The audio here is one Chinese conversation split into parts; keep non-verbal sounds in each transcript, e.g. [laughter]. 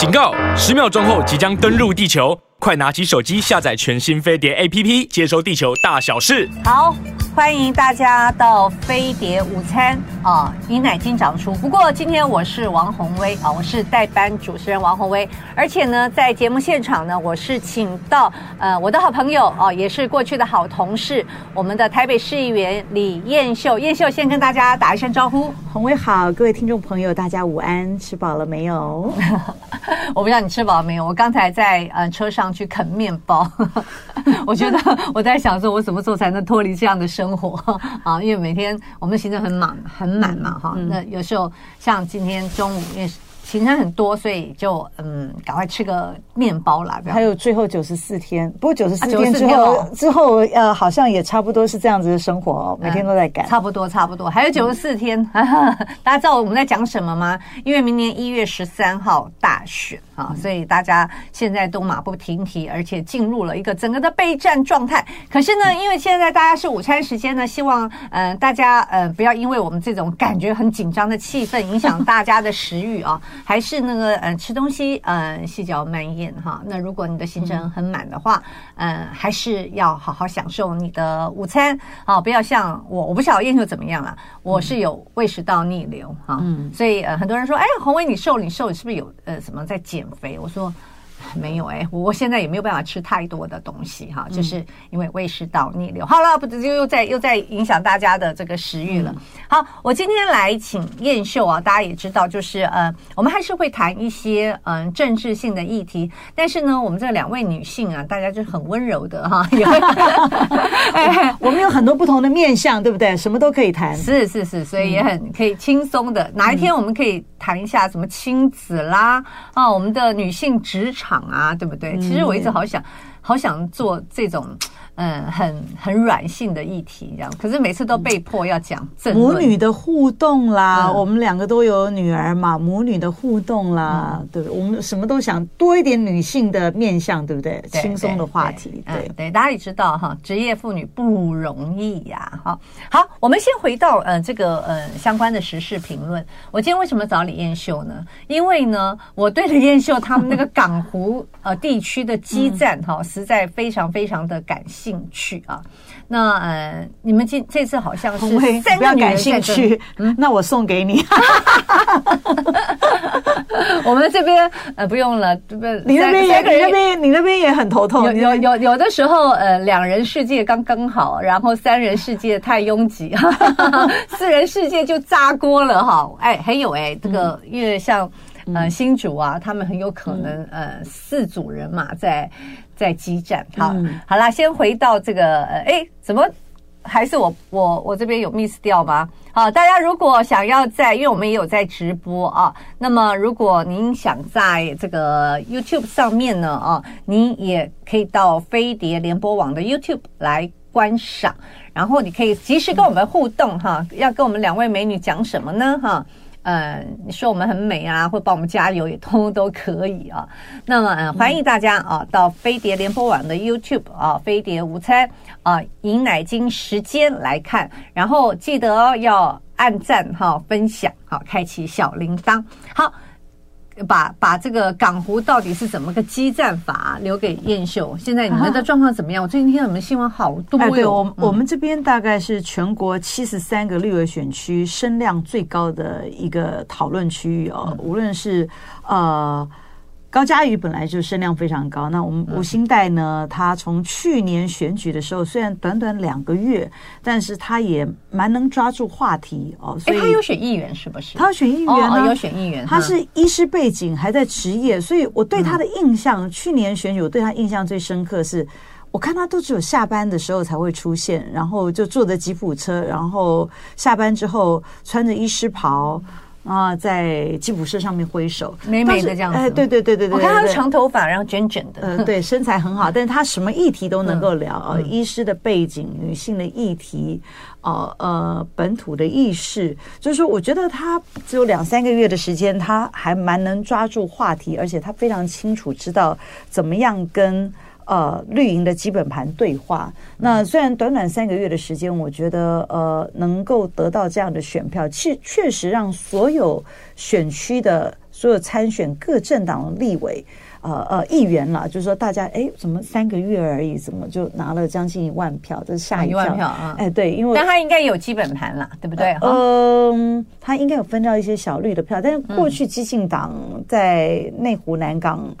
警告！十秒钟后即将登陆地球，快拿起手机下载全新飞碟 APP，接收地球大小事。好。欢迎大家到飞碟午餐啊！饮奶经长出。不过今天我是王鸿薇啊，我是代班主持人王鸿薇。而且呢，在节目现场呢，我是请到呃我的好朋友啊，也是过去的好同事，我们的台北市议员李燕秀。燕秀先跟大家打一声招呼。鸿薇好，各位听众朋友，大家午安，吃饱了没有？[laughs] 我不知道你吃饱了没有。我刚才在呃车上去啃面包，[laughs] 我觉得我在想说，我什么时候才能脱离这样的生活？生 [laughs] 活啊，因为每天我们的行程很满很满嘛，哈、嗯。那有时候像今天中午，因为行程很多，所以就嗯，赶快吃个面包啦。还有最后九十四天，不过九十四天之后、啊、之后呃，好像也差不多是这样子的生活哦，每天都在赶、嗯。差不多，差不多，还有九十四天、嗯。大家知道我们在讲什么吗？因为明年一月十三号大选。啊，所以大家现在都马不停蹄，而且进入了一个整个的备战状态。可是呢，因为现在大家是午餐时间呢，希望嗯、呃、大家呃不要因为我们这种感觉很紧张的气氛影响大家的食欲啊，还是那个嗯、呃、吃东西呃细嚼慢咽哈。那如果你的行程很满的话，嗯、呃，还是要好好享受你的午餐啊，不要像我，我不晓得燕秀怎么样啊，我是有胃食道逆流哈，嗯，所以呃很多人说，哎，红伟你瘦，你瘦，你是不是有呃什么在减？肥，我说。[laughs] 没有哎、欸，我现在也没有办法吃太多的东西哈，就是因为胃食道逆流。好了，不就又在又在影响大家的这个食欲了。好，我今天来请燕秀啊，大家也知道，就是呃，我们还是会谈一些嗯、呃、政治性的议题，但是呢，我们这两位女性啊，大家就很温柔的哈，也会 [laughs] 哎，我们有很多不同的面相，对不对？什么都可以谈，是是是，所以也很可以轻松的。哪一天我们可以谈一下什么亲子啦啊，我们的女性职场。啊，对不对？其实我一直好想，好想做这种。嗯，很很软性的议题这样，可是每次都被迫要讲正母女的互动啦。嗯、我们两个都有女儿嘛，母女的互动啦，嗯、对？我们什么都想多一点女性的面向，对不对？对轻松的话题，对对，对，嗯、对，大家也知道哈，职业妇女不容易呀。好，好，我们先回到呃这个呃相关的时事评论。我今天为什么找李艳秀呢？因为呢，我对李艳秀他们那个港湖呃地区的基站哈、嗯，实在非常非常的感兴趣。兴趣啊，那呃，你们这这次好像是三个女人在感兴趣，嗯，那我送给你。[laughs] 我们这边呃不用了，不，你那边也，你那边你那边也很头痛。有有有有的时候呃，两人世界刚刚好，然后三人世界太拥挤，[laughs] 四人世界就炸锅了哈。哎，还有哎，这个因为像呃新主啊，他们很有可能呃四组人马在。在激战，好，嗯、好啦，先回到这个，哎，怎么还是我我我这边有 miss 掉吗？好，大家如果想要在，因为我们也有在直播啊，那么如果您想在这个 YouTube 上面呢，啊，您也可以到飞碟联播网的 YouTube 来观赏，然后你可以及时跟我们互动哈、嗯，要跟我们两位美女讲什么呢？哈。呃，你说我们很美啊，或帮我们加油也通通都可以啊。那么，呃，欢迎大家啊，到飞碟联播网的 YouTube 啊，飞碟午餐啊，饮奶金时间来看，然后记得要按赞哈、啊，分享好、啊，开启小铃铛，好。把把这个港湖到底是怎么个激战法留给燕秀。现在你们的状况怎么样？我最近听到你们新闻好多哟。对，我我们这边大概是全国七十三个绿委选区声量最高的一个讨论区域哦，无论是呃。高嘉瑜本来就声量非常高，那我们吴兴代呢？他从去年选举的时候，虽然短短两个月，但是他也蛮能抓住话题哦。所以他有选议员是不是？他有选议员呢，有选议员。他是医师背景，还在职业，所以我对他的印象，去年选举我对他印象最深刻是，我看他都只有下班的时候才会出现，然后就坐着吉普车，然后下班之后穿着医师袍。啊，在吉普车上面挥手，美美的这样子。哎，对对对对对，我看他长头发，然后卷卷的，呃，对，[laughs] 身材很好，但是他什么议题都能够聊啊，嗯，医师的背景、女性的议题，呃呃，本土的意识，就是说，我觉得他只有两三个月的时间，他还蛮能抓住话题，而且他非常清楚知道怎么样跟。呃，绿营的基本盘对话。那虽然短短三个月的时间，我觉得呃，能够得到这样的选票，确确实让所有选区的所有参选各政党的立委。呃呃，议员了，就是说大家哎，怎么三个月而已，怎么就拿了将近一万票？这是吓一万票啊！哎，对，因为但他应该有基本盘了，对不对？嗯、呃，他应该有分到一些小绿的票，但是过去激进党在内湖南港，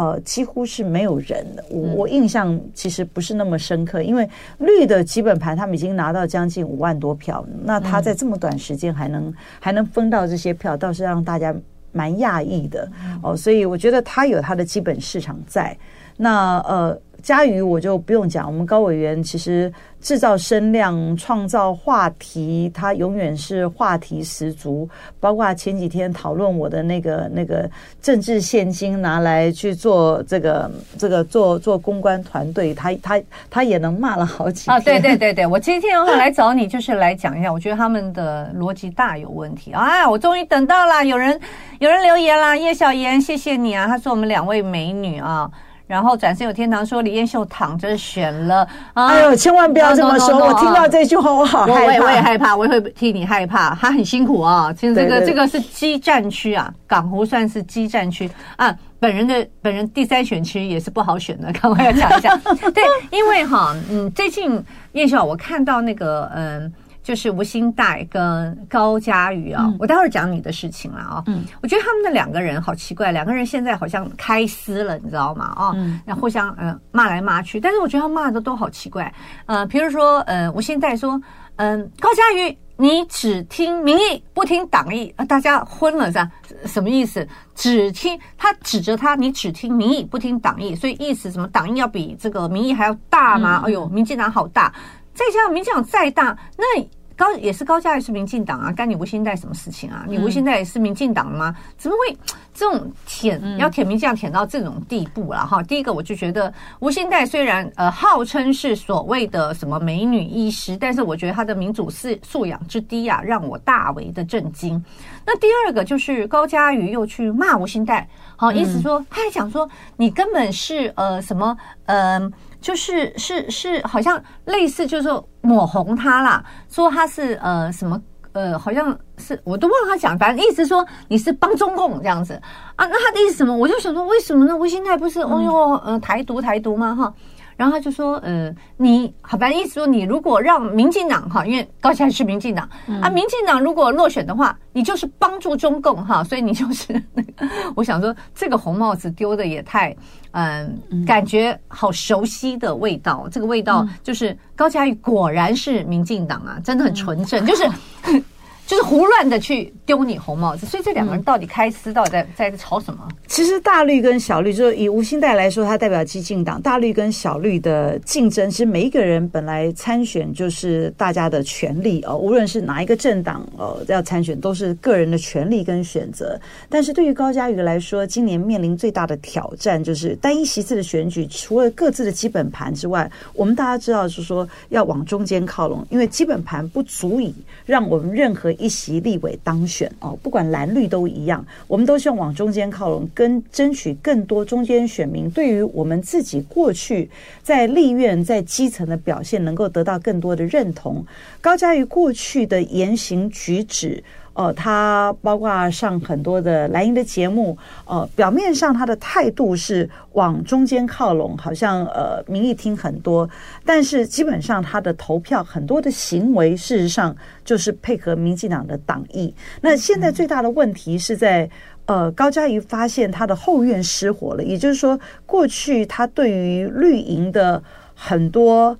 呃，几乎是没有人的。我我印象其实不是那么深刻，因为绿的基本盘他们已经拿到将近五万多票，那他在这么短时间还能还能分到这些票，倒是让大家。蛮讶异的哦，所以我觉得他有他的基本市场在。那呃，嘉瑜我就不用讲，我们高委员其实。制造声量，创造话题，他永远是话题十足。包括前几天讨论我的那个那个政治现金拿来去做这个这个做做公关团队，他他他也能骂了好几天。啊，对对对对，我今天要来找你就是来讲一下，我觉得他们的逻辑大有问题啊！我终于等到了，有人有人留言啦，叶小妍，谢谢你啊，他说我们两位美女啊。然后转身有天堂说李彦秀躺着选了，啊、哎呦，千万不要这么说！No, no, no, no, 我听到这句话，我好害怕。我也我也害怕，我也会替你害怕。他很辛苦啊，其实这个这个是激战区啊，港湖算是激战区啊。本人的本人第三选区也是不好选的，[laughs] 赶快要讲一下。[laughs] 对，因为哈，嗯，最近彦秀，我看到那个嗯。就是吴兴代跟高嘉瑜啊，我待会儿讲你的事情了啊。嗯，我觉得他们的两个人好奇怪，两个人现在好像开撕了，你知道吗？啊，那互相呃骂来骂去，但是我觉得他骂的都好奇怪。呃，比如说呃，吴兴代说，嗯，高嘉瑜，你只听民意不听党意啊，大家昏了是吧？什么意思？只听他指着他，你只听民意不听党意，所以意思什么？党意要比这个民意还要大吗？哎呦，民进党好大。再加上民进党再大，那高也是高嘉瑜是民进党啊，干你吴欣岱什么事情啊？你吴欣岱也是民进党吗？怎么会这种舔要舔民进党舔到这种地步了哈？第一个我就觉得吴欣岱虽然呃号称是所谓的什么美女医师，但是我觉得她的民主素素养之低啊，让我大为的震惊。那第二个就是高嘉瑜又去骂吴欣岱，好意思说他还讲说你根本是呃什么呃。就是是是，好像类似，就是说抹红他啦，说他是呃什么呃，好像是我都忘了他讲，反正意思说你是帮中共这样子啊。那他的意思什么？我就想说，为什么呢？吴兴泰不是哦哟呃台独台独吗？哈。然后他就说，呃，你好，反正意思说，你如果让民进党哈，因为高嘉瑜是民进党、嗯、啊，民进党如果落选的话，你就是帮助中共哈，所以你就是那个，我想说，这个红帽子丢的也太，嗯，嗯感觉好熟悉的味道，这个味道就是高嘉瑜果然是民进党啊，真的很纯正，嗯、就是。[laughs] 就是胡乱的去丢你红帽子，所以这两个人到底开撕，到底在在吵什么？其实大绿跟小绿，就是以吴兴代来说，他代表激进党。大绿跟小绿的竞争，其实每一个人本来参选就是大家的权利哦，无论是哪一个政党哦要参选，都是个人的权利跟选择。但是对于高嘉瑜来说，今年面临最大的挑战就是单一席次的选举，除了各自的基本盘之外，我们大家知道是说要往中间靠拢，因为基本盘不足以让我们任何。一席立委当选哦，不管蓝绿都一样，我们都希望往中间靠拢，跟争取更多中间选民对于我们自己过去在立院在基层的表现能够得到更多的认同。高嘉瑜过去的言行举止。哦，他包括上很多的蓝营的节目，呃，表面上他的态度是往中间靠拢，好像呃民意听很多，但是基本上他的投票很多的行为，事实上就是配合民进党的党意。那现在最大的问题是在呃高嘉瑜发现他的后院失火了，也就是说，过去他对于绿营的很多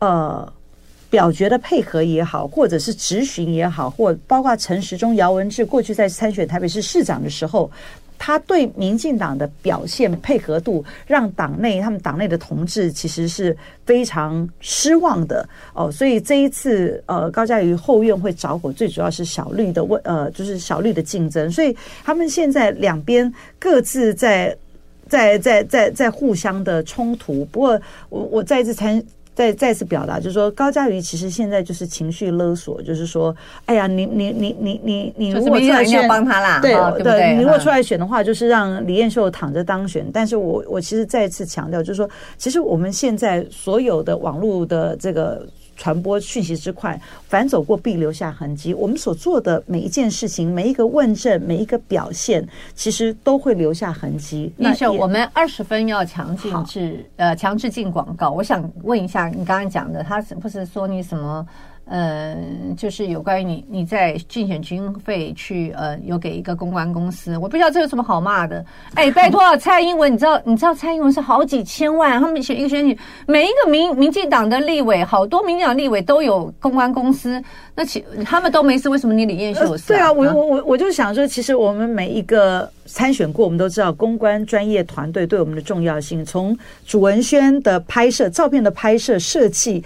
呃。表决的配合也好，或者是质询也好，或包括陈时中、姚文智过去在参选台北市市长的时候，他对民进党的表现配合度，让党内他们党内的同志其实是非常失望的哦。所以这一次呃，高嘉瑜后院会着火，最主要是小绿的问呃，就是小绿的竞争。所以他们现在两边各自在在在在在互相的冲突。不过我我再一次参。再再次表达，就是说高嘉瑜其实现在就是情绪勒索，就是说，哎呀，你你你你你你如果出来选，帮他啦，对对，对，你如果出来选的话，就是让李彦秀躺着当选。但是我我其实再次强调，就是说，其实我们现在所有的网络的这个传播讯息之快，反走过必留下痕迹。我们所做的每一件事情，每一个问政，每一个表现，其实都会留下痕迹。那是我们二十分要强制制呃强制进广告。我想问一下，你刚刚讲的，他是不是说你什么？呃，就是有关于你你在竞选经费去呃有给一个公关公司，我不知道这有什么好骂的。哎，拜托蔡英文，你知道你知道蔡英文是好几千万，他们选一个选举，每一个民民进党的立委，好多民进党立委都有公关公司，那其他们都没事，为什么你李彦秀有事？对啊，我我我我就想说，其实我们每一个。参选过，我们都知道公关专业团队对我们的重要性。从主文宣的拍摄、照片的拍摄、设计、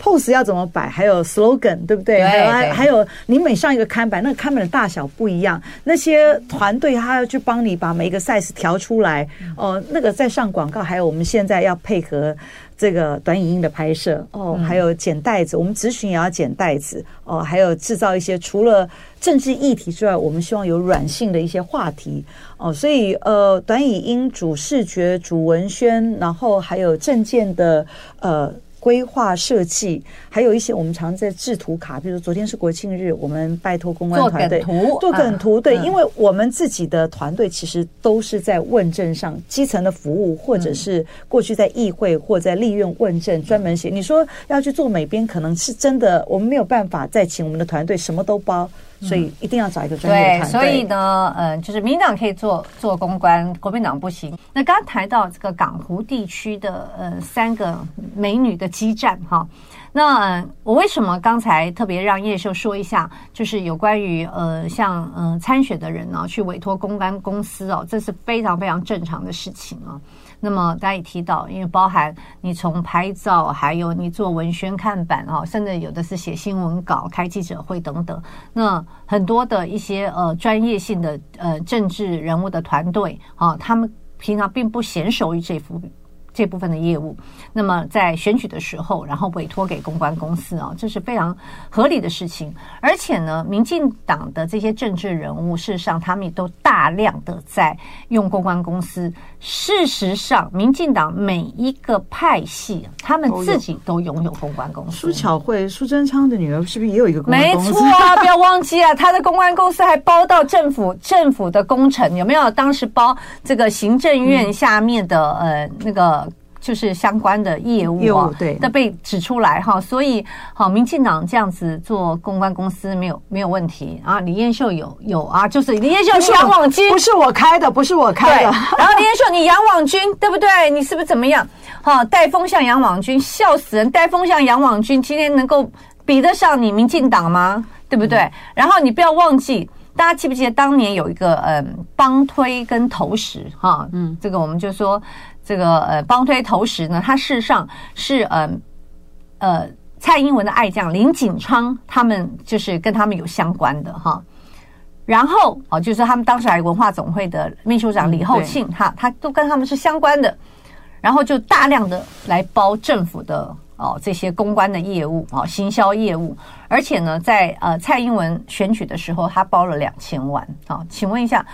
pose 要怎么摆，还有 slogan，对不对？还有你每上一个看板，那个看板的大小不一样，那些团队他要去帮你把每一个 size 调出来。哦，那个在上广告，还有我们现在要配合。这个短影音的拍摄哦，还有剪袋子，我们咨询也要剪袋子哦，还有制造一些除了政治议题之外，我们希望有软性的一些话题哦，所以呃，短影音主视觉、主文宣，然后还有政见的呃。规划设计，还有一些我们常在制图卡，比如昨天是国庆日，我们拜托公关团队做梗图，做梗图，对，因为我们自己的团队其实都是在问政上基层的服务，或者是过去在议会或在立院问政专门写。你说要去做美编，可能是真的，我们没有办法再请我们的团队什么都包。所以一定要找一个专业的团队。对，所以呢，嗯，就是民进党可以做做公关，国民党不行。那刚刚谈到这个港湖地区的呃三个美女的激战哈，那我为什么刚才特别让叶秀说一下，就是有关于呃像嗯、呃、参选的人呢去委托公关公司哦，这是非常非常正常的事情啊。那么大家也提到，因为包含你从拍照，还有你做文宣看板啊，甚至有的是写新闻稿、开记者会等等。那很多的一些呃专业性的呃政治人物的团队啊，他们平常并不娴熟于这幅。这部分的业务，那么在选举的时候，然后委托给公关公司啊，这是非常合理的事情。而且呢，民进党的这些政治人物，事实上他们也都大量的在用公关公司。事实上，民进党每一个派系，他们自己都拥有公关公司。苏巧慧、苏贞昌的女儿是不是也有一个公关公司？没错啊，不要忘记啊，[laughs] 他的公关公司还包到政府政府的工程，有没有？当时包这个行政院下面的、嗯、呃那个。就是相关的业务啊，对，都被指出来哈，所以好，民进党这样子做公关公司没有没有问题啊。李彦秀有有啊，就是李彦秀是杨网军，不是我开的，不是我开的。然后李彦秀你杨网军对不对？你是不是怎么样？哈，带风向杨网军，笑死人！带风向杨网军，今天能够比得上你民进党吗？对不对？嗯、然后你不要忘记，大家记不记得当年有一个嗯帮推跟投石哈？嗯，这个我们就说。这个呃，帮推投石呢，他事实上是呃呃蔡英文的爱将林锦昌，他们就是跟他们有相关的哈。然后哦，就是他们当时还有文化总会的秘书长李厚庆，哈他都跟他们是相关的。然后就大量的来包政府的哦这些公关的业务啊，行销业务。而且呢，在呃蔡英文选举的时候，他包了两千万啊。请问一下。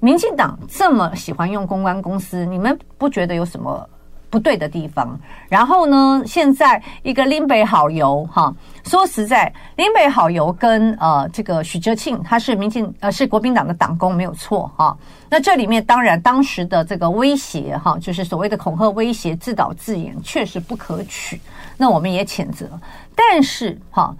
民进党这么喜欢用公关公司，你们不觉得有什么不对的地方？然后呢，现在一个林北好油哈，说实在，林北好油跟呃这个许哲庆，他是民进呃是国民党的党工没有错哈。那这里面当然当时的这个威胁哈，就是所谓的恐吓威胁、自导自演，确实不可取。那我们也谴责。但是哈，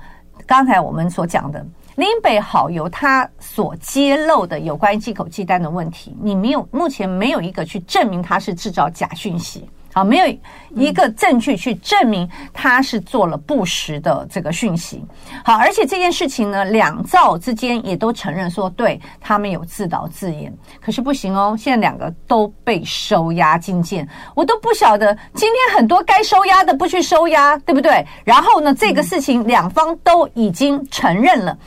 刚才我们所讲的。林北好油，他所揭露的有关于寄口寄单的问题，你没有，目前没有一个去证明他是制造假讯息，啊，没有一个证据去证明他是做了不实的这个讯息，好，而且这件事情呢，两造之间也都承认说，对他们有自导自演，可是不行哦，现在两个都被收押禁见，我都不晓得今天很多该收押的不去收押，对不对？然后呢，这个事情两方都已经承认了。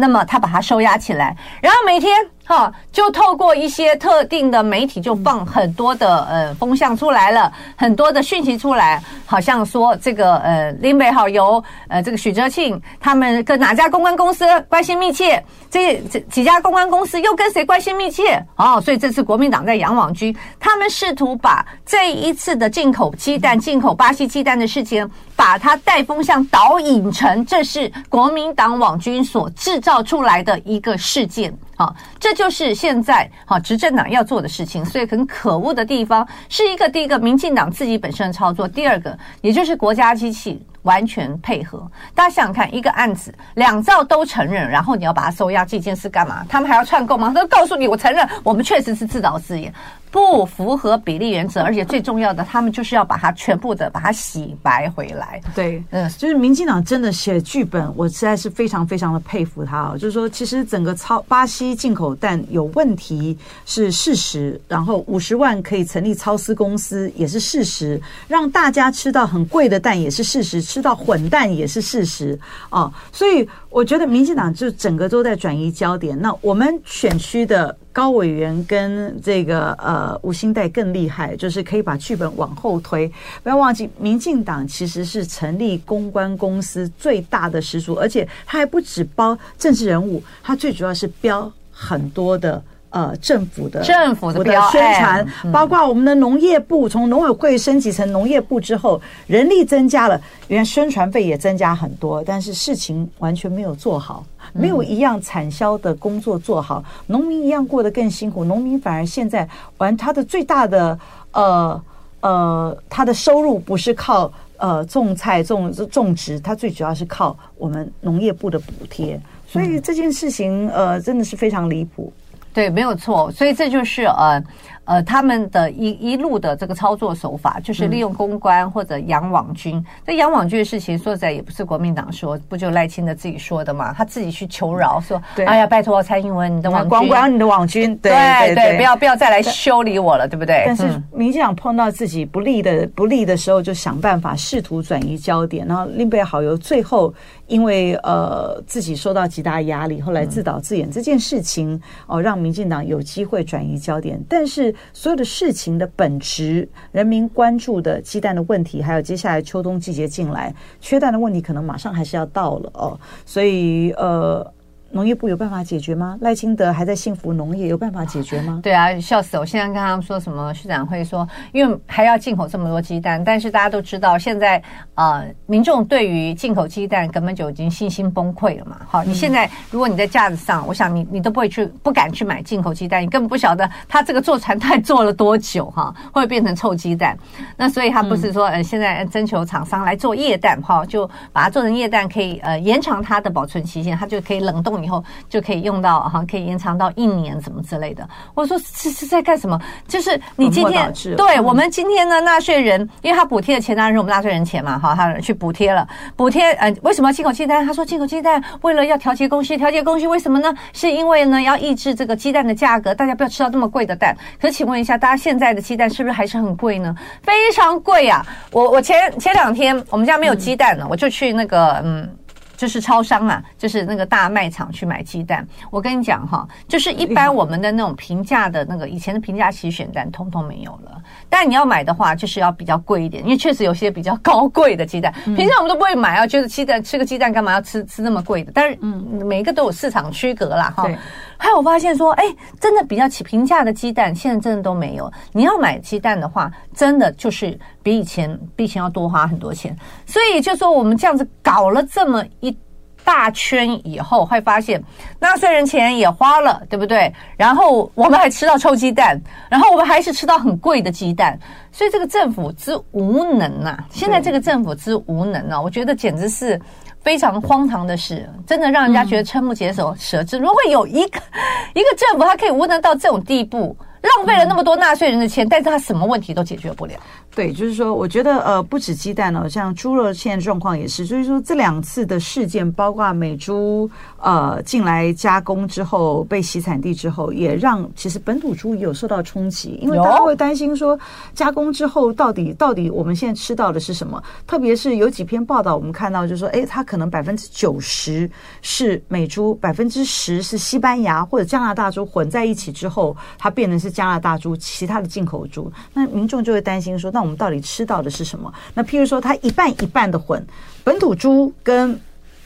那么他把它收押起来，然后每天哈，就透过一些特定的媒体，就放很多的呃风向出来了，很多的讯息出来，好像说这个呃林北好由呃这个许哲庆他们跟哪家公关公司关系密切，这这几家公关公司又跟谁关系密切？哦，所以这次国民党在养网军，他们试图把这一次的进口鸡蛋、进口巴西鸡蛋的事情，把它带风向导引成这是国民党网军所制造出来的一个事件。好，这就是现在好执政党要做的事情，所以很可恶的地方是一个第一个，民进党自己本身的操作；第二个，也就是国家机器完全配合。大家想想看，一个案子两造都承认，然后你要把它收押，这件事干嘛？他们还要串供吗？他都告诉你，我承认，我们确实是自导自演。不符合比例原则，而且最重要的，他们就是要把它全部的把它洗白回来。对，嗯，就是民进党真的写剧本，我实在是非常非常的佩服他哦。就是说，其实整个超巴西进口蛋有问题是事实，然后五十万可以成立超私公司也是事实，让大家吃到很贵的蛋也是事实，吃到混蛋也是事实哦。所以我觉得民进党就整个都在转移焦点。那我们选区的。高委员跟这个呃吴兴代更厉害，就是可以把剧本往后推。不要忘记，民进党其实是成立公关公司最大的始祖，而且它还不止包政治人物，它最主要是标很多的呃政府的政府的宣传，包括我们的农业部，从农委会升级成农业部之后，人力增加了，原来宣传费也增加很多，但是事情完全没有做好。没有一样产销的工作做好，农民一样过得更辛苦。农民反而现在玩他的最大的呃呃，他的收入不是靠呃种菜种种植，他最主要是靠我们农业部的补贴。所以这件事情呃真的是非常离谱。对，没有错。所以这就是呃。呃，他们的一一路的这个操作手法，就是利用公关或者养网军。这养网军的事情，说实在也不是国民党说，不就赖清德自己说的嘛？他自己去求饶，说：“哎呀，拜托蔡英文，你的网军，管管你的网军，对对对，不要不要再来修理我了，对不对？”但是民进党碰到自己不利的不利的时候，就想办法试图转移焦点，然后林北好友最后因为呃自己受到极大压力，后来自导自演这件事情哦，让民进党有机会转移焦点，但是。所有的事情的本质，人民关注的鸡蛋的问题，还有接下来秋冬季节进来缺蛋的问题，可能马上还是要到了哦，所以呃。农业部有办法解决吗？赖清德还在幸福农业有办法解决吗？对啊，笑死我！现在跟他们说什么？市长会说，因为还要进口这么多鸡蛋，但是大家都知道，现在啊、呃，民众对于进口鸡蛋根本就已经信心崩溃了嘛。好，你现在如果你在架子上，我想你你都不会去不敢去买进口鸡蛋，你根本不晓得他这个做传太做了多久哈，[laughs] 会变成臭鸡蛋。那所以他不是说呃现在征求厂商来做液蛋哈，就把它做成液蛋，可以呃延长它的保存期限，它就可以冷冻。以后就可以用到哈，可以延长到一年什么之类的。我说这是在干什么？就是你今天对我们今天呢，纳税人，因为他补贴的钱当然是我们纳税人钱嘛，哈，他去补贴了，补贴呃，为什么要进口鸡蛋？他说进口鸡蛋为了要调节供需，调节供需为什么呢？是因为呢要抑制这个鸡蛋的价格，大家不要吃到这么贵的蛋。可是请问一下，大家现在的鸡蛋是不是还是很贵呢？非常贵呀！我我前前两天我们家没有鸡蛋了，我就去那个嗯。就是超商啊，就是那个大卖场去买鸡蛋。我跟你讲哈，就是一般我们的那种平价的那个以前的平价起选蛋，通通没有了。但你要买的话，就是要比较贵一点，因为确实有些比较高贵的鸡蛋，平常我们都不会买啊。觉得鸡蛋吃个鸡蛋干嘛要吃吃那么贵的？但是嗯，每一个都有市场区隔啦哈。还有我发现说，哎，真的比较起平价的鸡蛋，现在真的都没有。你要买鸡蛋的话，真的就是比以前比以前要多花很多钱。所以就说我们这样子搞了这么一大圈以后，会发现纳税人钱也花了，对不对？然后我们还吃到臭鸡蛋，然后我们还是吃到很贵的鸡蛋。所以这个政府之无能呐！现在这个政府之无能啊，我觉得简直是。非常荒唐的事，真的让人家觉得瞠目结舌舌。怎么会有一个 [laughs] 一个政府，它可以无能到这种地步？浪费了那么多纳税人的钱，但是他什么问题都解决不了。对，就是说，我觉得呃，不止鸡蛋哦，像猪肉现在状况也是，所以说这两次的事件，包括美猪呃进来加工之后被洗产地之后，也让其实本土猪也有受到冲击，因为大家会担心说加工之后到底到底我们现在吃到的是什么？特别是有几篇报道，我们看到就是说，哎，它可能百分之九十是美猪，百分之十是西班牙或者加拿大猪混在一起之后，它变成是加拿大猪，其他的进口猪，那民众就会担心说，那我们到底吃到的是什么？那譬如说，它一半一半的混，本土猪跟。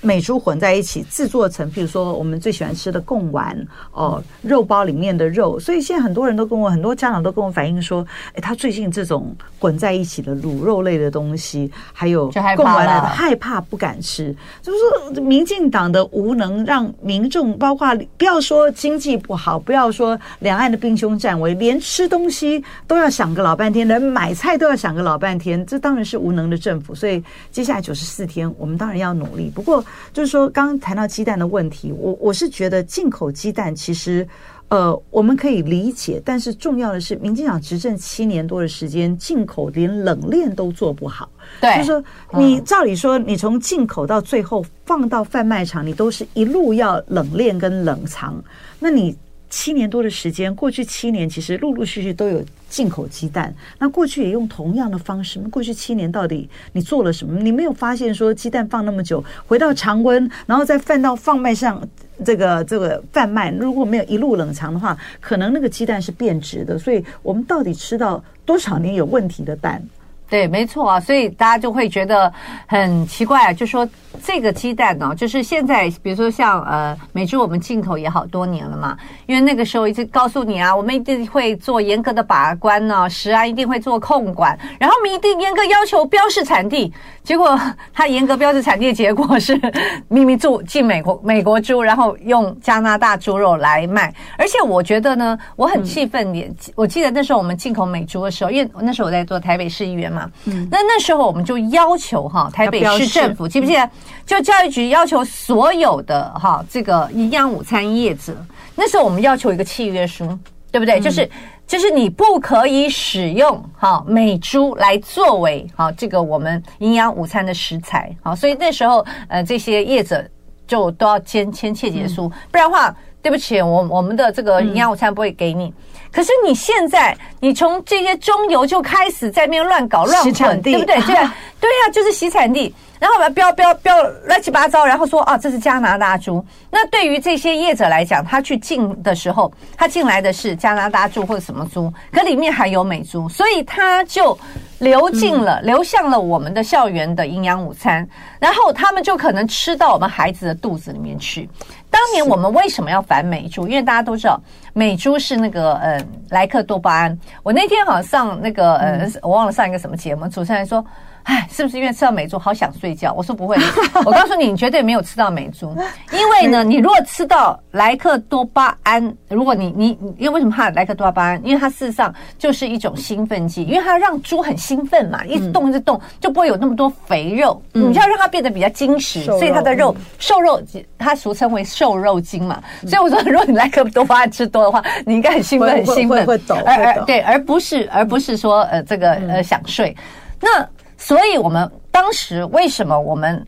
美猪混在一起制作成，譬如说我们最喜欢吃的贡丸哦，肉包里面的肉，所以现在很多人都跟我，很多家长都跟我反映说，哎，他最近这种混在一起的卤肉类的东西，还有贡丸的害怕不敢吃，就是说民进党的无能，让民众包括不要说经济不好，不要说两岸的兵凶战危，连吃东西都要想个老半天，连买菜都要想个老半天，这当然是无能的政府。所以接下来九十四天，我们当然要努力。不过。就是说，刚刚谈到鸡蛋的问题，我我是觉得进口鸡蛋其实，呃，我们可以理解，但是重要的是，民进党执政七年多的时间，进口连冷链都做不好。对，就是说，你照理说，你从进口到最后放到贩卖场，你都是一路要冷链跟冷藏，那你。七年多的时间，过去七年其实陆陆续续都有进口鸡蛋。那过去也用同样的方式。过去七年到底你做了什么？你没有发现说鸡蛋放那么久，回到常温，然后再放到贩卖上这个这个贩卖，如果没有一路冷藏的话，可能那个鸡蛋是变质的。所以我们到底吃到多少年有问题的蛋？对，没错啊，所以大家就会觉得很奇怪啊，就说这个鸡蛋呢，就是现在，比如说像呃美猪，我们进口也好多年了嘛，因为那个时候一直告诉你啊，我们一定会做严格的把关呢，食安一定会做控管，然后我们一定严格要求标示产地，结果他严格标示产地的结果是秘密猪进美国美国猪，然后用加拿大猪肉来卖，而且我觉得呢，我很气愤点，我记得那时候我们进口美猪的时候，因为那时候我在做台北市议员嘛。嗯，那那时候我们就要求哈，台北市政府记不记得？就教育局要求所有的哈这个营养午餐业者，那时候我们要求一个契约书，对不对？就是就是你不可以使用哈美猪来作为哈这个我们营养午餐的食材，好，所以那时候呃这些业者就都要签签切结书，不然的话，对不起，我我们的这个营养午餐不会给你。可是你现在，你从这些中游就开始在那边乱搞乱混，对不对？[laughs] 对，对呀，就是洗产地，然后把它标标标乱七八糟，然后说啊，这是加拿大猪。那对于这些业者来讲，他去进的时候，他进来的是加拿大猪或者什么猪，可里面还有美猪，所以他就流进了，流向了我们的校园的营养午餐，然后他们就可能吃到我们孩子的肚子里面去。当年我们为什么要反美猪？因为大家都知道美猪是那个呃莱克多巴胺。我那天好像上那个呃，我忘了上一个什么节目，主持人说。哎，是不是因为吃到美猪好想睡觉？我说不会，[laughs] 我告诉你，你绝对没有吃到美猪，因为呢，你如果吃到莱克多巴胺，如果你你因为为什么怕莱克多巴胺？因为它事实上就是一种兴奋剂，因为它让猪很兴奋嘛，一直动一直动，就不会有那么多肥肉，你就要让它变得比较精实，所以它的肉瘦肉，它俗称为瘦肉精嘛。所以我说，如果你莱克多巴胺吃多的话，你应该很兴奋，很兴奋，会抖，而而对，而不是而不是说呃这个呃想睡，那。所以，我们当时为什么我们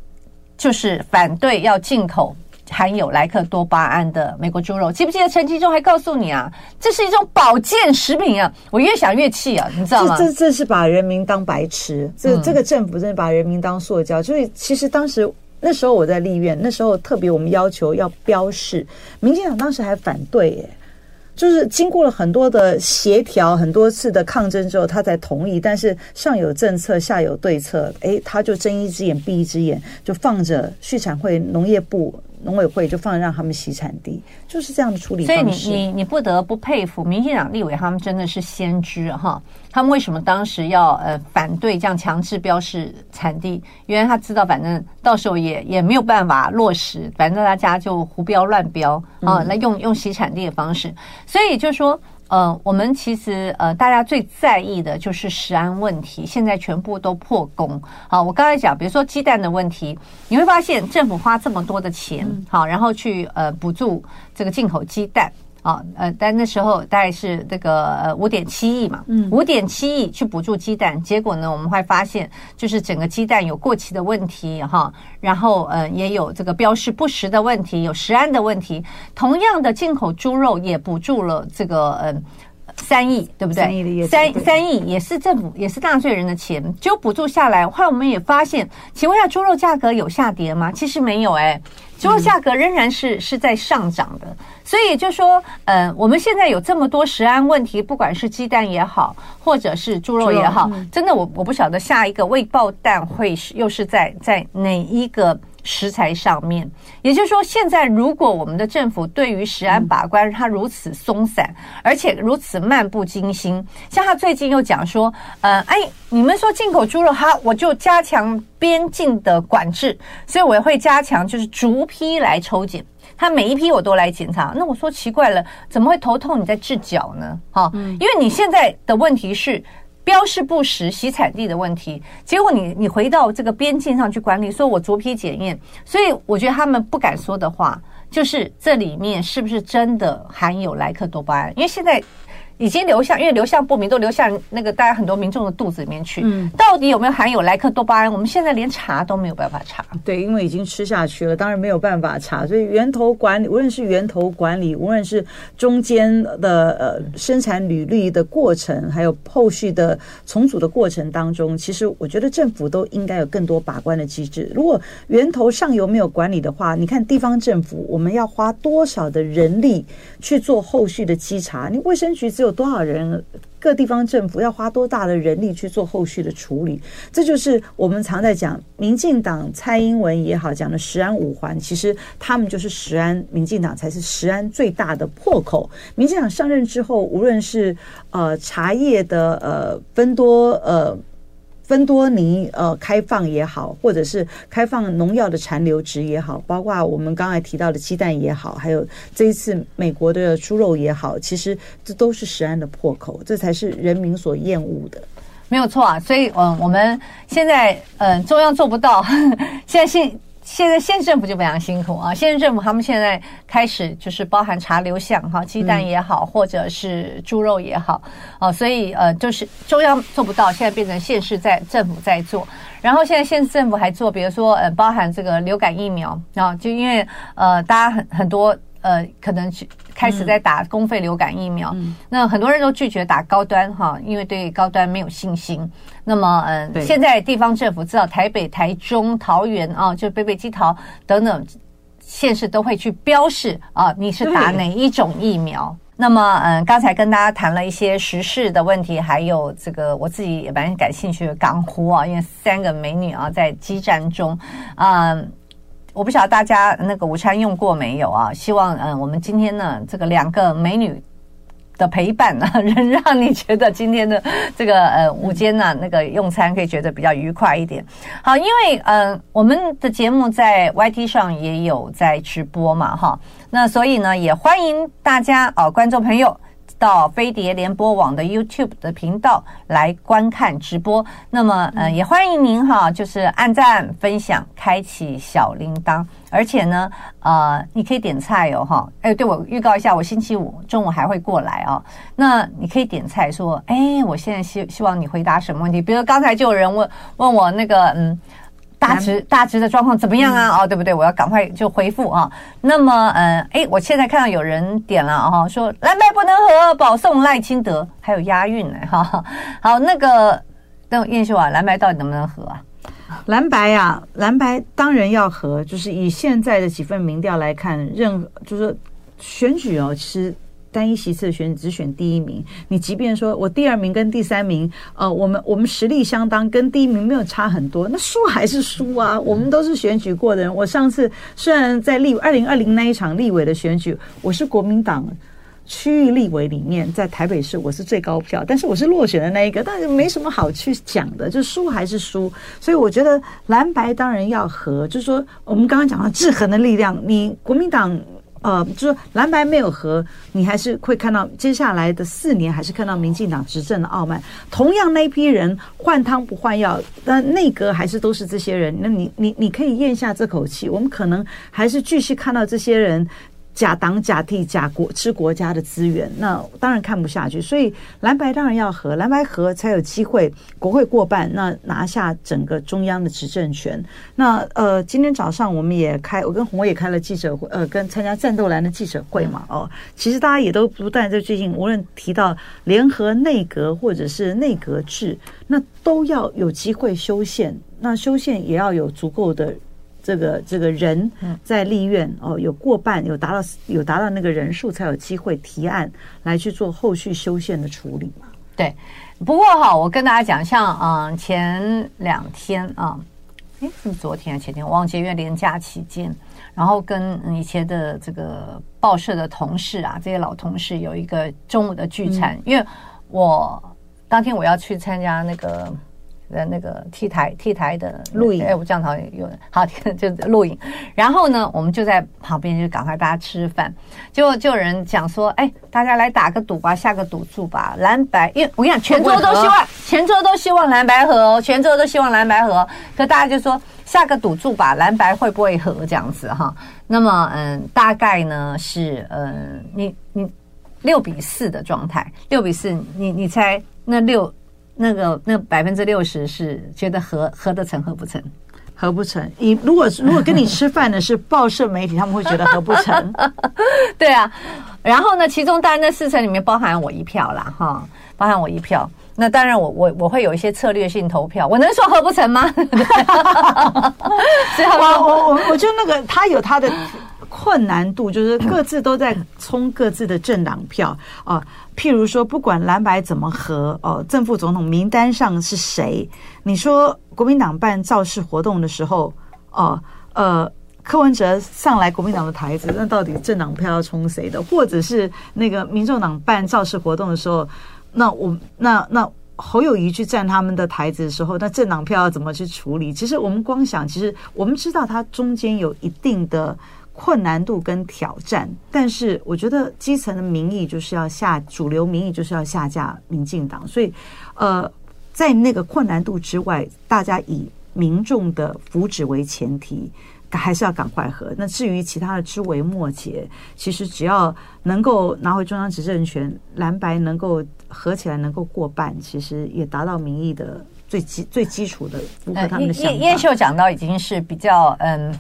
就是反对要进口含有莱克多巴胺的美国猪肉？记不记得陈其中还告诉你啊，这是一种保健食品啊！我越想越气啊，你知道吗？这这是把人民当白痴，这这个政府真的把人民当塑胶。所以，其实当时那时候我在立院，那时候特别我们要求要标示，民进党当时还反对耶。就是经过了很多的协调，很多次的抗争之后，他才同意。但是上有政策，下有对策，哎，他就睁一只眼闭一只眼，就放着畜产会、农业部。农委会就放让他们洗产地，就是这样的处理方式。所以你你你不得不佩服民进党立委，他们真的是先知哈。他们为什么当时要呃反对这样强制标示产地？原来他知道，反正到时候也也没有办法落实，反正大家就胡标乱标啊，来用用洗产地的方式。所以就说。呃，我们其实呃，大家最在意的就是食安问题，现在全部都破功。好，我刚才讲，比如说鸡蛋的问题，你会发现政府花这么多的钱，好，然后去呃补助这个进口鸡蛋。啊，呃，但那时候大概是这个呃五点七亿嘛，嗯，五点七亿去补助鸡蛋，结果呢，我们会发现就是整个鸡蛋有过期的问题哈，然后呃也有这个标示不实的问题，有食安的问题。同样的进口猪肉也补助了这个嗯。呃三亿对不对？三亿的业三三亿也是政府也是纳税人的钱，就补助下来。后来我们也发现，请问一下，猪肉价格有下跌吗？其实没有哎，猪肉价格仍然是是在上涨的。所以就说，呃，我们现在有这么多食安问题，不管是鸡蛋也好，或者是猪肉也好，真的我我不晓得下一个未爆弹会是又是在在哪一个。食材上面，也就是说，现在如果我们的政府对于食安把关，它如此松散，而且如此漫不经心，像他最近又讲说，呃，哎，你们说进口猪肉，哈，我就加强边境的管制，所以我也会加强，就是逐批来抽检，他每一批我都来检查。那我说奇怪了，怎么会头痛？你在治脚呢？哈，因为你现在的问题是。标示不实、洗产地的问题，结果你你回到这个边境上去管理，说我逐批检验，所以我觉得他们不敢说的话，就是这里面是不是真的含有莱克多巴胺？因为现在。已经流向，因为流向不明，都流向那个大家很多民众的肚子里面去。嗯，到底有没有含有莱克多巴胺？我们现在连查都没有办法查。对，因为已经吃下去了，当然没有办法查。所以源头管理，无论是源头管理，无论是中间的呃生产履历的过程，还有后续的重组的过程当中，其实我觉得政府都应该有更多把关的机制。如果源头上游没有管理的话，你看地方政府，我们要花多少的人力去做后续的稽查？你卫生局只有。有多少人？各地方政府要花多大的人力去做后续的处理？这就是我们常在讲，民进党蔡英文也好讲的石安五环，其实他们就是石安，民进党才是石安最大的破口。民进党上任之后，无论是呃茶叶的呃分多呃。芬多尼呃开放也好，或者是开放农药的残留值也好，包括我们刚才提到的鸡蛋也好，还有这一次美国的猪肉也好，其实这都是食安的破口，这才是人民所厌恶的。没有错啊，所以嗯，我们现在嗯、中央做不到，[laughs] 现在现。现在县政府就非常辛苦啊！县政府他们现在开始就是包含查流向哈，鸡蛋也好，或者是猪肉也好，哦，所以呃，就是中央做不到，现在变成县市在政府在做，然后现在县政府还做，比如说呃，包含这个流感疫苗啊，就因为呃，大家很很多。呃，可能去开始在打公费流感疫苗，嗯、那很多人都拒绝打高端哈，因为对高端没有信心。那么，嗯、呃，现在地方政府知道台北、台中、桃园啊，就北北基桃等等县市都会去标示啊，你是打哪一种疫苗？那么，嗯，刚才跟大家谈了一些时事的问题，还有这个我自己也蛮感兴趣的港湖啊，因为三个美女啊在激战中，嗯。我不晓得大家那个午餐用过没有啊？希望嗯，我们今天呢这个两个美女的陪伴呢，[laughs] 能让你觉得今天的这个呃午间呢那个用餐可以觉得比较愉快一点。好，因为嗯我们的节目在 YT 上也有在直播嘛哈，那所以呢也欢迎大家哦观众朋友。到飞碟联播网的 YouTube 的频道来观看直播，那么呃也欢迎您哈，就是按赞、分享、开启小铃铛，而且呢呃你可以点菜哦哈，哎对我预告一下，我星期五中午还会过来哦，那你可以点菜说，哎我现在希希望你回答什么问题，比如刚才就有人问问我那个嗯。大直大直的状况怎么样啊？嗯、哦，对不对？我要赶快就回复啊。那么，嗯，哎，我现在看到有人点了啊、哦，说蓝白不能和，保送赖清德，还有押韵呢哈。[laughs] 好，那个那燕秀啊，蓝白到底能不能和啊？蓝白呀、啊，蓝白当然要和，就是以现在的几份民调来看，任就是选举哦，其实。单一席次的选举只选第一名，你即便说我第二名跟第三名，呃，我们我们实力相当，跟第一名没有差很多，那输还是输啊。我们都是选举过的人。我上次虽然在立二零二零那一场立委的选举，我是国民党区域立委里面在台北市我是最高票，但是我是落选的那一个，但是没什么好去讲的，就输还是输。所以我觉得蓝白当然要合，就是说我们刚刚讲到制衡的力量，你国民党。呃，就是蓝白没有和，你还是会看到接下来的四年，还是看到民进党执政的傲慢。同样那一批人换汤不换药，但内阁还是都是这些人。那你你你可以咽下这口气，我们可能还是继续看到这些人假党假替假国吃国家的资源，那当然看不下去。所以蓝白当然要合，蓝白合才有机会国会过半，那拿下整个中央的执政权。那呃，今天早上我们也开，我跟洪伟也开了记者会，呃，跟参加战斗蓝的记者会嘛。哦，其实大家也都不断在最近，无论提到联合内阁或者是内阁制，那都要有机会修宪，那修宪也要有足够的。这个这个人在立院哦，有过半，有达到有达到那个人数，才有机会提案来去做后续修宪的处理嘛。对，不过哈，我跟大家讲，像嗯前两天啊，哎是昨天还是前天，我忘记，因为连假期间，然后跟以前的这个报社的同事啊，这些老同事有一个中午的聚餐，嗯、因为我当天我要去参加那个。的那个 T 台 T 台的录影，哎，我这样好有好 [laughs] 就录影。然后呢，我们就在旁边就赶快大家吃饭。结果就有人讲说，哎，大家来打个赌吧，下个赌注吧，蓝白。因为我跟你讲，全州都希望，全州都希望蓝白合哦，全州都希望蓝白合。可大家就说下个赌注吧，蓝白会不会合这样子哈？那么嗯，大概呢是嗯，你你六比四的状态，六比四，你你猜那六。那个那百分之六十是觉得合合得成合不成，合不成。你如果如果跟你吃饭的是 [laughs] 报社媒体，他们会觉得合不成。[laughs] 对啊，然后呢，其中当然那四成里面包含我一票啦，哈，包含我一票。那当然我我我会有一些策略性投票，我能说合不成吗？[laughs] 我我我我觉得那个他有他的。困难度就是各自都在冲各自的政党票啊，譬如说，不管蓝白怎么合哦，正副总统名单上是谁？你说国民党办造势活动的时候，哦，呃，柯文哲上来国民党的台子，那到底政党票要冲谁的？或者是那个民众党办造势活动的时候，那我那那侯友谊去站他们的台子的时候，那政党票要怎么去处理？其实我们光想，其实我们知道它中间有一定的。困难度跟挑战，但是我觉得基层的民意就是要下，主流民意就是要下架民进党，所以，呃，在那个困难度之外，大家以民众的福祉为前提，还是要赶快合。那至于其他的枝微末节，其实只要能够拿回中央执政权，蓝白能够合起来能够过半，其实也达到民意的最基最基础的符合他们的想法。叶叶秀讲到已经是比较嗯。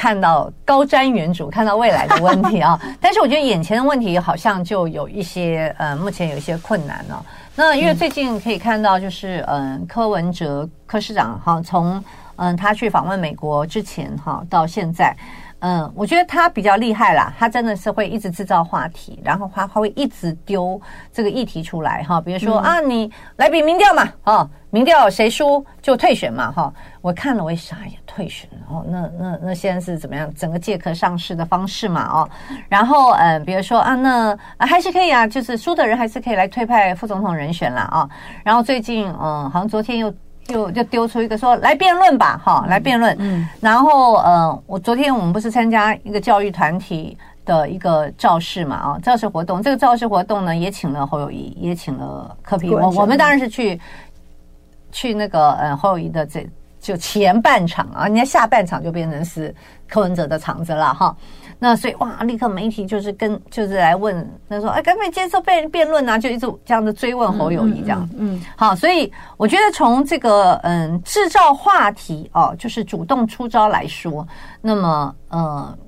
看到高瞻远瞩，看到未来的问题啊，[laughs] 但是我觉得眼前的问题好像就有一些呃，目前有一些困难了。那因为最近可以看到，就是嗯，柯文哲柯市长哈，从嗯他去访问美国之前哈到现在。嗯，我觉得他比较厉害啦，他真的是会一直制造话题，然后他他会一直丢这个议题出来哈，比如说、嗯、啊，你来比民调嘛，哦，民调谁输就退选嘛，哈，我看了我一傻眼，退选哦，那那那现在是怎么样？整个借壳上市的方式嘛，哦，然后嗯，比如说啊，那啊还是可以啊，就是输的人还是可以来推派副总统人选啦。啊，然后最近嗯，好像昨天又。就就丢出一个说来辩论吧，哈，来辩论。嗯，然后呃，我昨天我们不是参加一个教育团体的一个造势嘛，啊，造势活动。这个造势活动呢，也请了侯友谊，也请了柯 P。我我们当然是去去那个呃侯友谊的这就前半场啊，人家下半场就变成是柯文哲的场子了，哈。那所以哇，立刻媒体就是跟就是来问，他说哎，敢不可以接受辩辩论啊？就一直这样的追问侯友谊这样。嗯，嗯，嗯，好，所以我觉得从这个嗯制造话题哦，就是主动出招来说，那么呃。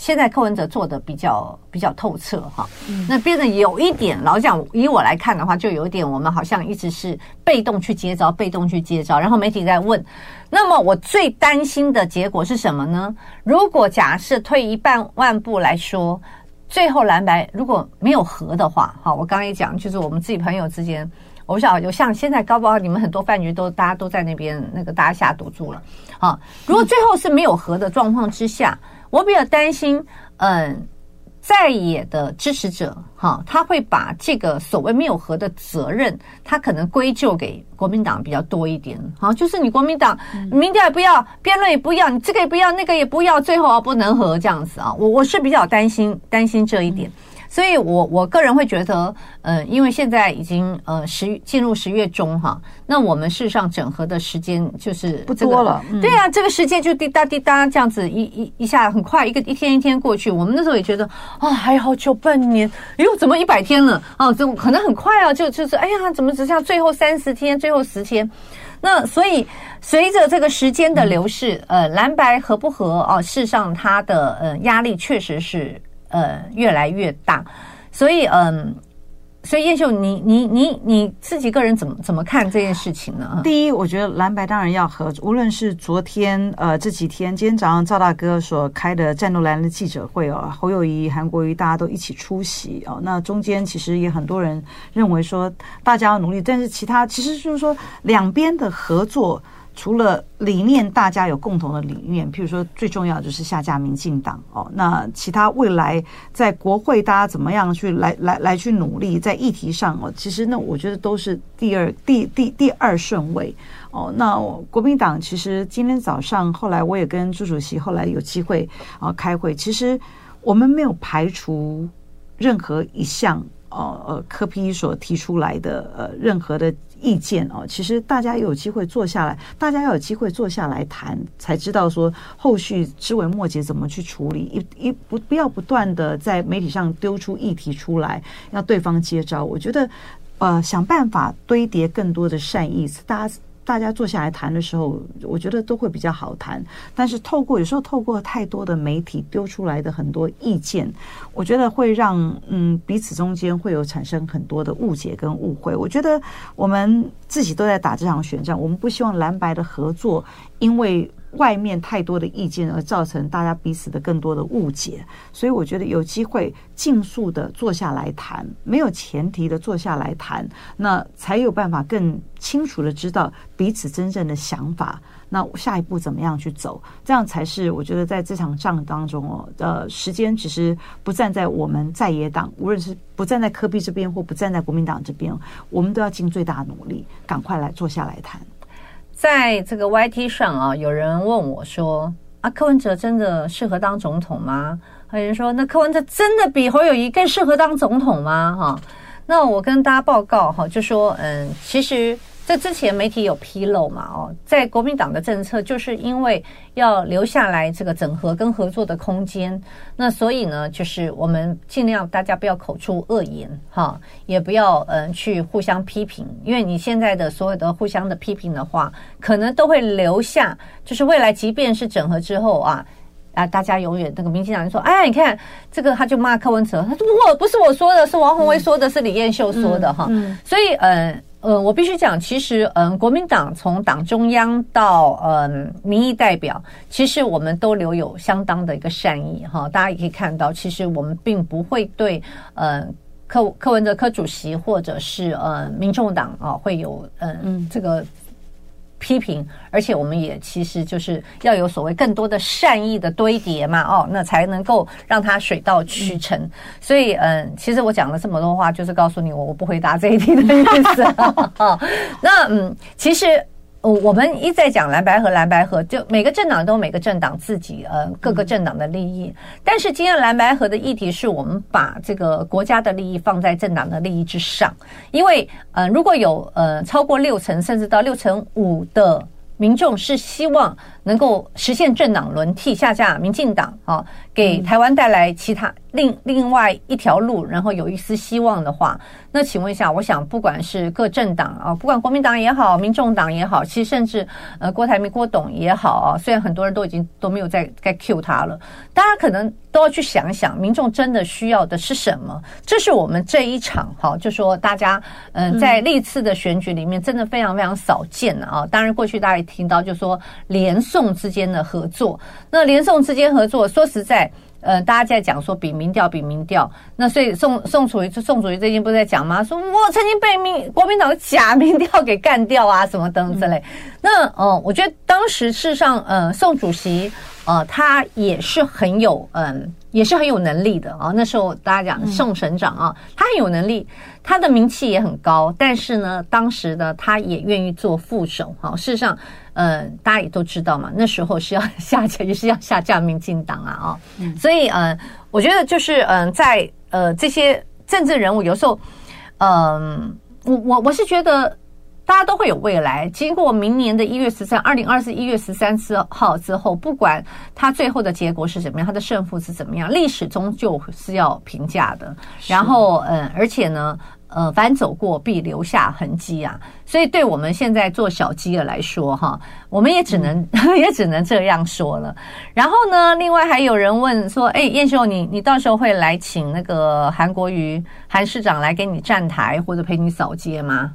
现在柯文哲做的比较比较透彻哈，那变得有一点，老讲以我来看的话，就有一点我们好像一直是被动去接招，被动去接招，然后媒体在问，那么我最担心的结果是什么呢？如果假设退一半万步来说，最后蓝白如果没有和的话，哈，我刚刚也讲，就是我们自己朋友之间，我不晓得有像现在高不高？你们很多饭局都大家都在那边，那个大家下赌注了，啊，如果最后是没有和的状况之下。我比较担心，嗯，在野的支持者哈，他会把这个所谓没有核的责任，他可能归咎给国民党比较多一点。好，就是你国民党民调也不要，辩论也不要，你这个也不要，那个也不要，最后啊不能和这样子啊。我我是比较担心担心这一点。所以我我个人会觉得，呃，因为现在已经呃十进入十月中哈，那我们事实上整合的时间就是、这个、不多了。嗯、对啊，这个时间就滴答滴答这样子一一一下很快，一个一天一天过去。我们那时候也觉得啊、哦，还有好久半年，哎呦，怎么一百天了啊？这可能很快啊，就就是哎呀，怎么只剩下最后三十天，最后十天？那所以随着这个时间的流逝，呃，蓝白合不合啊？事实上，它的呃压力确实是呃越来越大。所以，嗯，所以燕秀，你你你你自己个人怎么怎么看这件事情呢？第一，我觉得蓝白当然要合，无论是昨天呃这几天，今天早上赵大哥所开的战斗蓝的记者会哦，侯友谊、韩国瑜大家都一起出席哦。那中间其实也很多人认为说大家要努力，但是其他其实就是说两边的合作。除了理念，大家有共同的理念，譬如说最重要就是下架民进党哦。那其他未来在国会，大家怎么样去来来来去努力，在议题上哦，其实那我觉得都是第二第第第二顺位哦。那国民党其实今天早上后来我也跟朱主席后来有机会啊开会，其实我们没有排除任何一项呃呃柯批所提出来的呃任何的。意见哦，其实大家有机会坐下来，大家要有机会坐下来谈，才知道说后续枝微末节怎么去处理。一一不不要不断的在媒体上丢出议题出来，让对方接招。我觉得，呃，想办法堆叠更多的善意，大家。大家坐下来谈的时候，我觉得都会比较好谈。但是透过有时候透过太多的媒体丢出来的很多意见，我觉得会让嗯彼此中间会有产生很多的误解跟误会。我觉得我们自己都在打这场选战，我们不希望蓝白的合作因为。外面太多的意见而造成大家彼此的更多的误解，所以我觉得有机会尽速的坐下来谈，没有前提的坐下来谈，那才有办法更清楚的知道彼此真正的想法。那下一步怎么样去走，这样才是我觉得在这场仗当中哦，呃，时间其实不站在我们在野党，无论是不站在柯 P 这边或不站在国民党这边，我们都要尽最大努力，赶快来坐下来谈。在这个 YT 上啊，有人问我说：“啊，柯文哲真的适合当总统吗？”还有人说：“那柯文哲真的比侯友谊更适合当总统吗？”哈，那我跟大家报告哈，就说嗯，其实。这之前媒体有披露嘛？哦，在国民党的政策，就是因为要留下来这个整合跟合作的空间，那所以呢，就是我们尽量大家不要口出恶言，哈，也不要嗯去互相批评，因为你现在的所有的互相的批评的话，可能都会留下，就是未来即便是整合之后啊啊，大家永远那个民进党人说，哎，你看这个他就骂柯文哲，他说不，不是我说的，是王宏威说的，是李彦秀说的，哈，所以嗯。呃，我必须讲，其实，嗯，国民党从党中央到嗯民意代表，其实我们都留有相当的一个善意哈。大家也可以看到，其实我们并不会对嗯柯柯文哲柯主席或者是呃民众党啊会有嗯这个。批评，而且我们也其实就是要有所谓更多的善意的堆叠嘛，哦，那才能够让它水到渠成。嗯、所以，嗯，其实我讲了这么多话，就是告诉你我我不回答这一题的意思。[laughs] 那嗯，其实。我们一再讲蓝白和，蓝白和，就每个政党都有每个政党自己呃各个政党的利益。但是今天蓝白和的议题是我们把这个国家的利益放在政党的利益之上，因为呃如果有呃超过六成甚至到六成五的民众是希望能够实现政党轮替，下架民进党啊，给台湾带来其他。另另外一条路，然后有一丝希望的话，那请问一下，我想不管是各政党啊，不管国民党也好，民众党也好，其实甚至呃郭台铭郭董也好啊，虽然很多人都已经都没有再再 cue 他了，大家可能都要去想想，民众真的需要的是什么？这是我们这一场哈，就说大家嗯在历次的选举里面真的非常非常少见的啊。当然过去大家也听到，就说连宋之间的合作，那连宋之间合作，说实在。呃，大家在讲说比民调比民调，那所以宋宋楚瑜宋楚瑜最近不是在讲吗？说我曾经被民国民党的假民调给干掉啊，什么等等之类。那呃，我觉得当时事实上，呃，宋主席呃，他也是很有嗯、呃，也是很有能力的啊。那时候大家讲宋省长啊，他很有能力，他的名气也很高，但是呢，当时呢，他也愿意做副手哈。事实上。嗯、呃，大家也都知道嘛，那时候是要 [laughs] 下架，也是要下架民进党啊，啊、哦，[laughs] 嗯、所以嗯、呃，我觉得就是嗯、呃，在呃，这些政治人物有时候，嗯、呃，我我我是觉得。大家都会有未来。经过明年的一月十三，二零二四一月十三号之后，不管他最后的结果是怎么样，他的胜负是怎么样，历史终究是要评价的。然后，嗯，而且呢，呃，凡走过必留下痕迹啊。所以，对我们现在做小鸡的来说，哈，我们也只能、嗯、[laughs] 也只能这样说了。然后呢，另外还有人问说，哎，燕秀，你你到时候会来请那个韩国瑜韩市长来给你站台或者陪你扫街吗？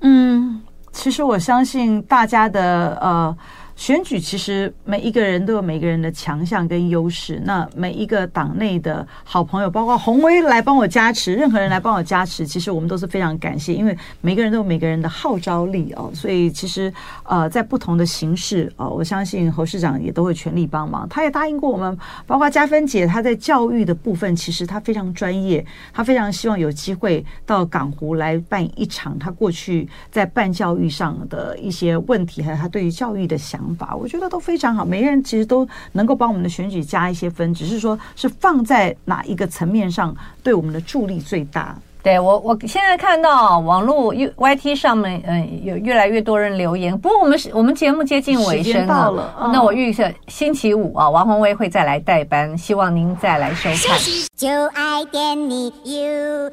嗯，其实我相信大家的呃。选举其实每一个人都有每个人的强项跟优势。那每一个党内的好朋友，包括鸿薇来帮我加持，任何人来帮我加持，其实我们都是非常感谢，因为每个人都有每个人的号召力哦。所以其实呃，在不同的形式哦，我相信侯市长也都会全力帮忙。他也答应过我们，包括嘉芬姐，她在教育的部分，其实她非常专业，她非常希望有机会到港湖来办一场她过去在办教育上的一些问题，还有她对于教育的想法。法我觉得都非常好，每个人其实都能够帮我们的选举加一些分，只是说是放在哪一个层面上对我们的助力最大。对我，我现在看到网络 YT 上面，嗯，有越来越多人留言。不过我们是我们节目接近尾声了，哦、那我预测星期五啊，王宏威会再来代班，希望您再来收看。就爱点你 UFO